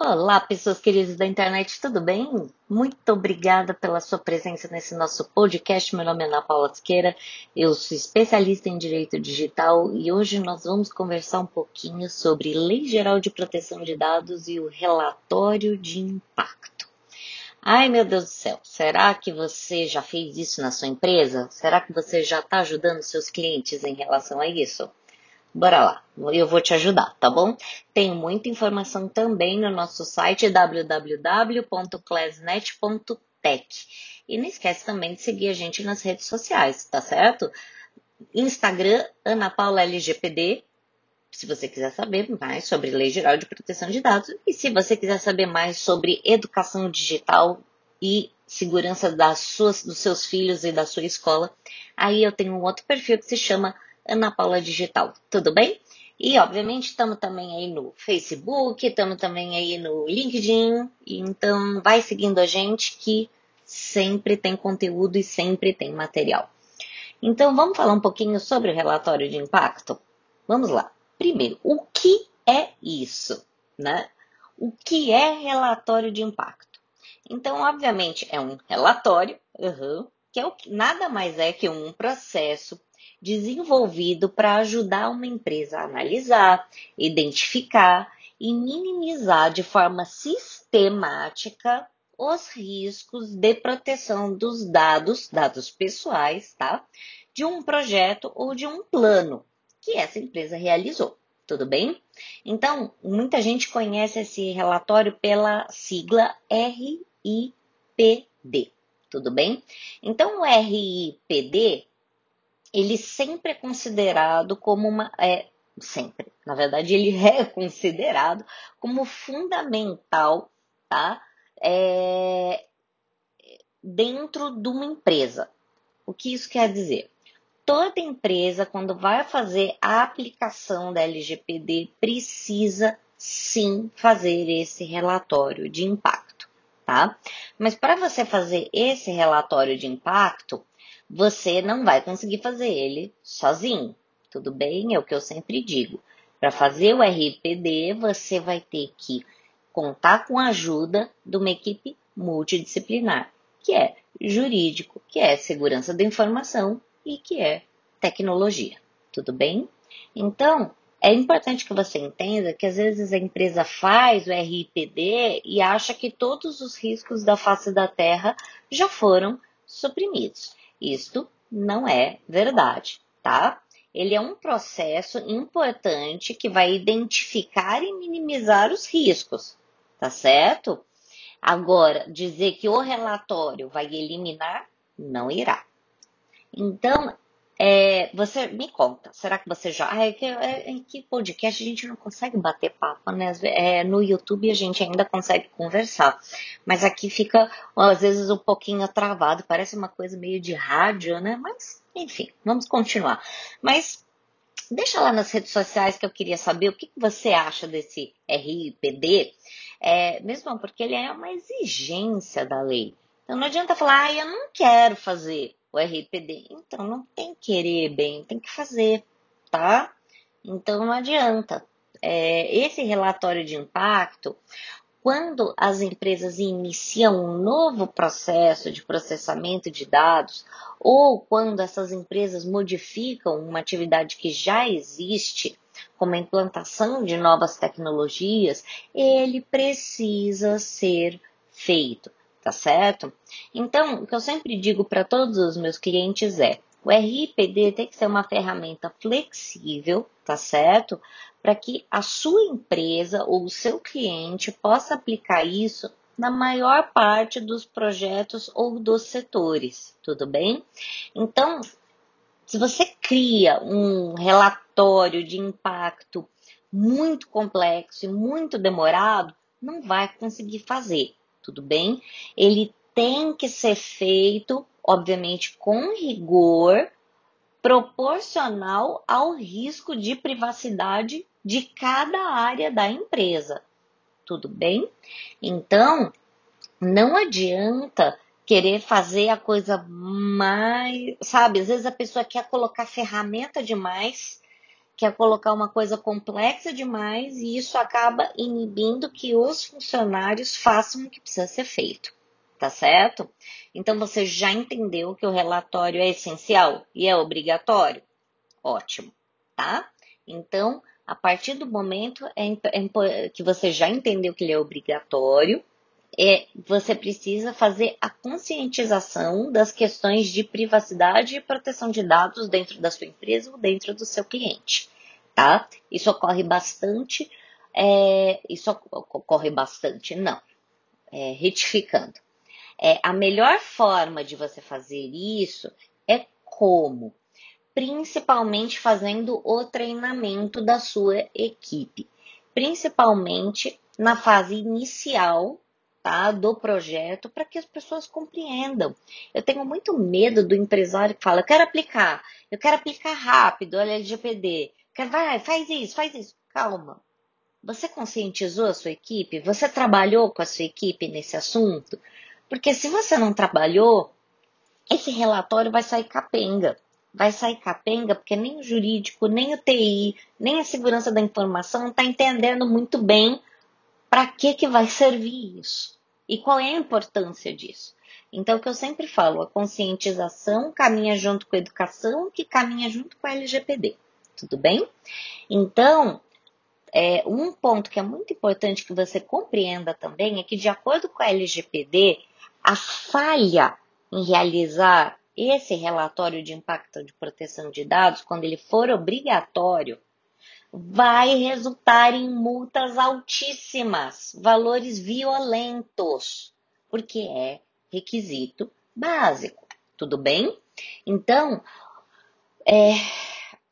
Olá, pessoas queridas da internet, tudo bem? Muito obrigada pela sua presença nesse nosso podcast. Meu nome é Ana Paula Siqueira, eu sou especialista em direito digital e hoje nós vamos conversar um pouquinho sobre Lei Geral de Proteção de Dados e o relatório de impacto. Ai, meu Deus do céu, será que você já fez isso na sua empresa? Será que você já está ajudando seus clientes em relação a isso? Bora lá, eu vou te ajudar, tá bom? Tem muita informação também no nosso site www.classnet.tech. E não esquece também de seguir a gente nas redes sociais, tá certo? Instagram, Ana Paula LGPD, se você quiser saber mais sobre Lei Geral de Proteção de Dados e se você quiser saber mais sobre educação digital e segurança das suas, dos seus filhos e da sua escola, aí eu tenho um outro perfil que se chama Ana Paula Digital, tudo bem? E obviamente estamos também aí no Facebook, estamos também aí no LinkedIn, então vai seguindo a gente que sempre tem conteúdo e sempre tem material. Então vamos falar um pouquinho sobre o relatório de impacto? Vamos lá. Primeiro, o que é isso, né? O que é relatório de impacto? Então, obviamente, é um relatório, uhum, que é o nada mais é que um processo desenvolvido para ajudar uma empresa a analisar, identificar e minimizar de forma sistemática os riscos de proteção dos dados, dados pessoais, tá? De um projeto ou de um plano que essa empresa realizou. Tudo bem? Então, muita gente conhece esse relatório pela sigla RIPD. Tudo bem? Então, o RIPD ele sempre é considerado como uma. É, sempre, na verdade, ele é considerado como fundamental, tá? É, dentro de uma empresa. O que isso quer dizer? Toda empresa, quando vai fazer a aplicação da LGPD, precisa sim fazer esse relatório de impacto, tá? Mas para você fazer esse relatório de impacto, você não vai conseguir fazer ele sozinho. Tudo bem? É o que eu sempre digo. Para fazer o RPD, você vai ter que contar com a ajuda de uma equipe multidisciplinar, que é jurídico, que é segurança da informação e que é tecnologia. Tudo bem? Então, é importante que você entenda que às vezes a empresa faz o RPD e acha que todos os riscos da face da Terra já foram suprimidos. Isto não é verdade, tá? Ele é um processo importante que vai identificar e minimizar os riscos, tá certo? Agora, dizer que o relatório vai eliminar, não irá. Então, é, você me conta, será que você já. É que, é, que podcast a gente não consegue bater papo, né? É, no YouTube a gente ainda consegue conversar, mas aqui fica às vezes um pouquinho travado, parece uma coisa meio de rádio, né? Mas, enfim, vamos continuar. Mas deixa lá nas redes sociais que eu queria saber o que você acha desse RIPD, é, mesmo porque ele é uma exigência da lei. Então não adianta falar, ah, eu não quero fazer o RPD. Então, não tem que querer bem, tem que fazer, tá? Então, não adianta. É, esse relatório de impacto, quando as empresas iniciam um novo processo de processamento de dados, ou quando essas empresas modificam uma atividade que já existe, como a implantação de novas tecnologias, ele precisa ser feito tá certo? Então, o que eu sempre digo para todos os meus clientes é: o RIPD tem que ser uma ferramenta flexível, tá certo? Para que a sua empresa ou o seu cliente possa aplicar isso na maior parte dos projetos ou dos setores, tudo bem? Então, se você cria um relatório de impacto muito complexo e muito demorado, não vai conseguir fazer tudo bem? Ele tem que ser feito, obviamente, com rigor, proporcional ao risco de privacidade de cada área da empresa. Tudo bem? Então, não adianta querer fazer a coisa mais, sabe? Às vezes a pessoa quer colocar ferramenta demais quer colocar uma coisa complexa demais e isso acaba inibindo que os funcionários façam o que precisa ser feito. Tá certo? Então você já entendeu que o relatório é essencial e é obrigatório? Ótimo, tá? Então, a partir do momento é, é, que você já entendeu que ele é obrigatório, é, você precisa fazer a conscientização das questões de privacidade e proteção de dados dentro da sua empresa ou dentro do seu cliente, tá? Isso ocorre bastante, é, isso ocorre bastante, não, é, retificando. É, a melhor forma de você fazer isso é como? Principalmente fazendo o treinamento da sua equipe, principalmente na fase inicial tá, do projeto para que as pessoas compreendam. Eu tenho muito medo do empresário que fala, eu quero aplicar, eu quero aplicar rápido, olha LGPD, vai, faz isso, faz isso. Calma. Você conscientizou a sua equipe? Você trabalhou com a sua equipe nesse assunto? Porque se você não trabalhou, esse relatório vai sair capenga. Vai sair capenga porque nem o jurídico, nem o TI, nem a segurança da informação está entendendo muito bem para que, que vai servir isso e qual é a importância disso. Então, o que eu sempre falo, a conscientização caminha junto com a educação, que caminha junto com a LGPD. Tudo bem? Então, é, um ponto que é muito importante que você compreenda também é que, de acordo com a LGPD, a falha em realizar esse relatório de impacto de proteção de dados, quando ele for obrigatório, vai resultar em multas altíssimas, valores violentos, porque é requisito básico. Tudo bem? Então, é,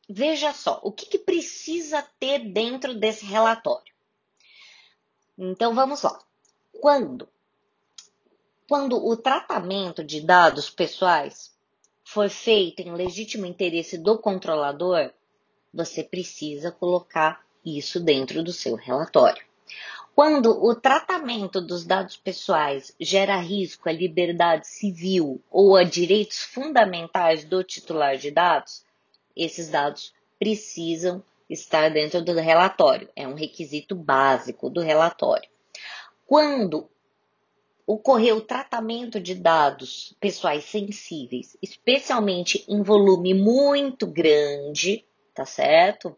veja só, o que, que precisa ter dentro desse relatório? Então, vamos lá. Quando? Quando o tratamento de dados pessoais for feito em legítimo interesse do controlador, você precisa colocar isso dentro do seu relatório. Quando o tratamento dos dados pessoais gera risco à liberdade civil ou a direitos fundamentais do titular de dados, esses dados precisam estar dentro do relatório. É um requisito básico do relatório. Quando ocorrer o tratamento de dados pessoais sensíveis, especialmente em volume muito grande, tá certo?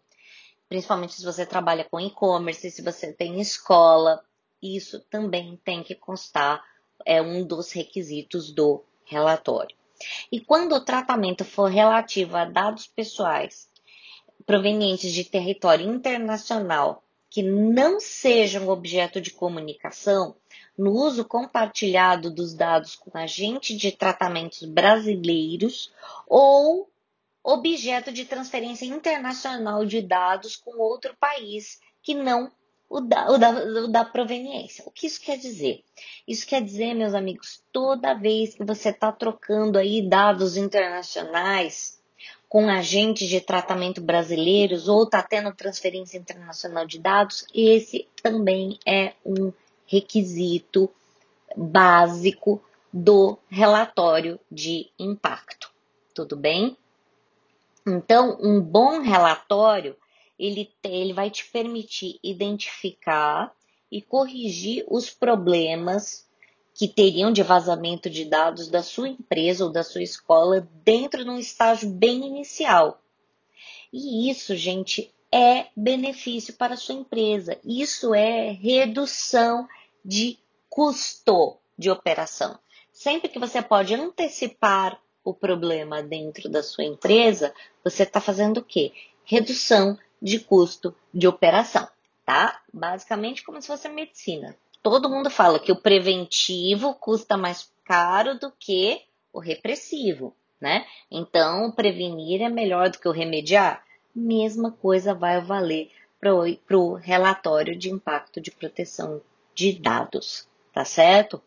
Principalmente se você trabalha com e-commerce, se você tem escola, isso também tem que constar, é um dos requisitos do relatório. E quando o tratamento for relativo a dados pessoais provenientes de território internacional que não sejam objeto de comunicação, no uso compartilhado dos dados com agentes de tratamentos brasileiros ou objeto de transferência internacional de dados com outro país que não o da, o, da, o da, proveniência. O que isso quer dizer? Isso quer dizer, meus amigos, toda vez que você está trocando aí dados internacionais com agentes de tratamento brasileiros ou está tendo transferência internacional de dados, esse também é um requisito básico do relatório de impacto. Tudo bem? Então, um bom relatório, ele, ele vai te permitir identificar e corrigir os problemas que teriam de vazamento de dados da sua empresa ou da sua escola dentro de um estágio bem inicial. E isso, gente, é benefício para a sua empresa. Isso é redução de custo de operação. Sempre que você pode antecipar o problema dentro da sua empresa, você está fazendo o quê? Redução de custo de operação, tá? Basicamente como se fosse medicina. Todo mundo fala que o preventivo custa mais caro do que o repressivo, né? Então, prevenir é melhor do que o remediar? Mesma coisa vai valer para o relatório de impacto de proteção de dados, tá certo?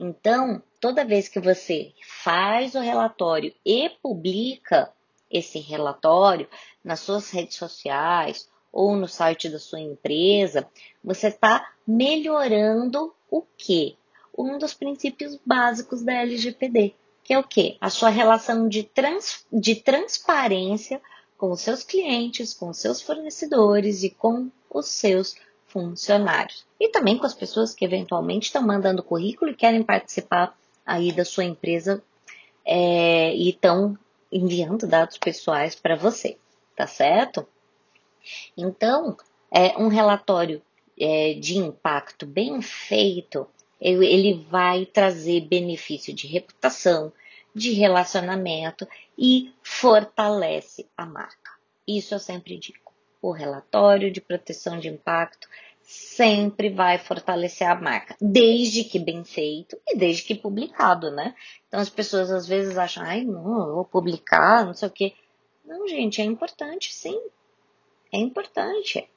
Então, toda vez que você faz o relatório e publica esse relatório nas suas redes sociais ou no site da sua empresa, você está melhorando o quê? Um dos princípios básicos da LGPD, que é o quê? A sua relação de, trans, de transparência com os seus clientes, com os seus fornecedores e com os seus funcionários. E também com as pessoas que eventualmente estão mandando currículo e querem participar aí da sua empresa é, e estão enviando dados pessoais para você, tá certo? Então, é um relatório é, de impacto bem feito, ele vai trazer benefício de reputação, de relacionamento e fortalece a marca. Isso eu sempre digo. O relatório de proteção de impacto sempre vai fortalecer a marca, desde que bem feito e desde que publicado, né? Então as pessoas às vezes acham, ai, não, vou publicar, não sei o quê. Não, gente, é importante sim. É importante,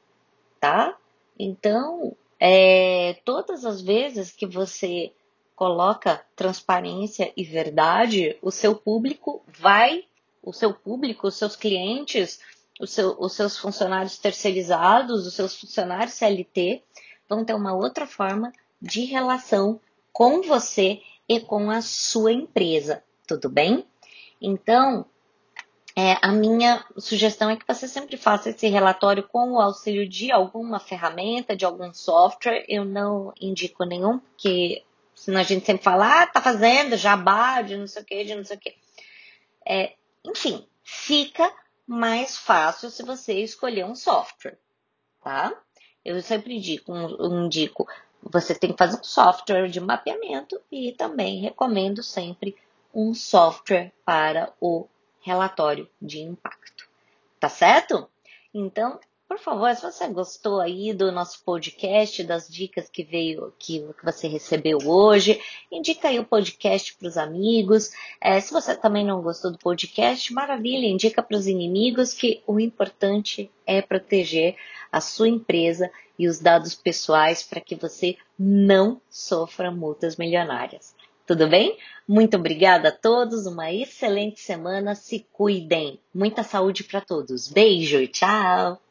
tá? Então, é, todas as vezes que você coloca transparência e verdade, o seu público vai, o seu público, os seus clientes, seu, os seus funcionários terceirizados, os seus funcionários CLT vão ter uma outra forma de relação com você e com a sua empresa, tudo bem? Então, é, a minha sugestão é que você sempre faça esse relatório com o auxílio de alguma ferramenta, de algum software. Eu não indico nenhum, porque senão a gente sempre fala, ah, tá fazendo jabá de não sei o que, de não sei o que. É, enfim, fica mais fácil se você escolher um software, tá? Eu sempre indico, indico, você tem que fazer um software de mapeamento e também recomendo sempre um software para o relatório de impacto. Tá certo? Então, por favor, se você gostou aí do nosso podcast, das dicas que veio, que, que você recebeu hoje, indica aí o podcast para os amigos. É, se você também não gostou do podcast, maravilha, indica para os inimigos que o importante é proteger a sua empresa e os dados pessoais para que você não sofra multas milionárias. Tudo bem? Muito obrigada a todos, uma excelente semana, se cuidem. Muita saúde para todos. Beijo, tchau!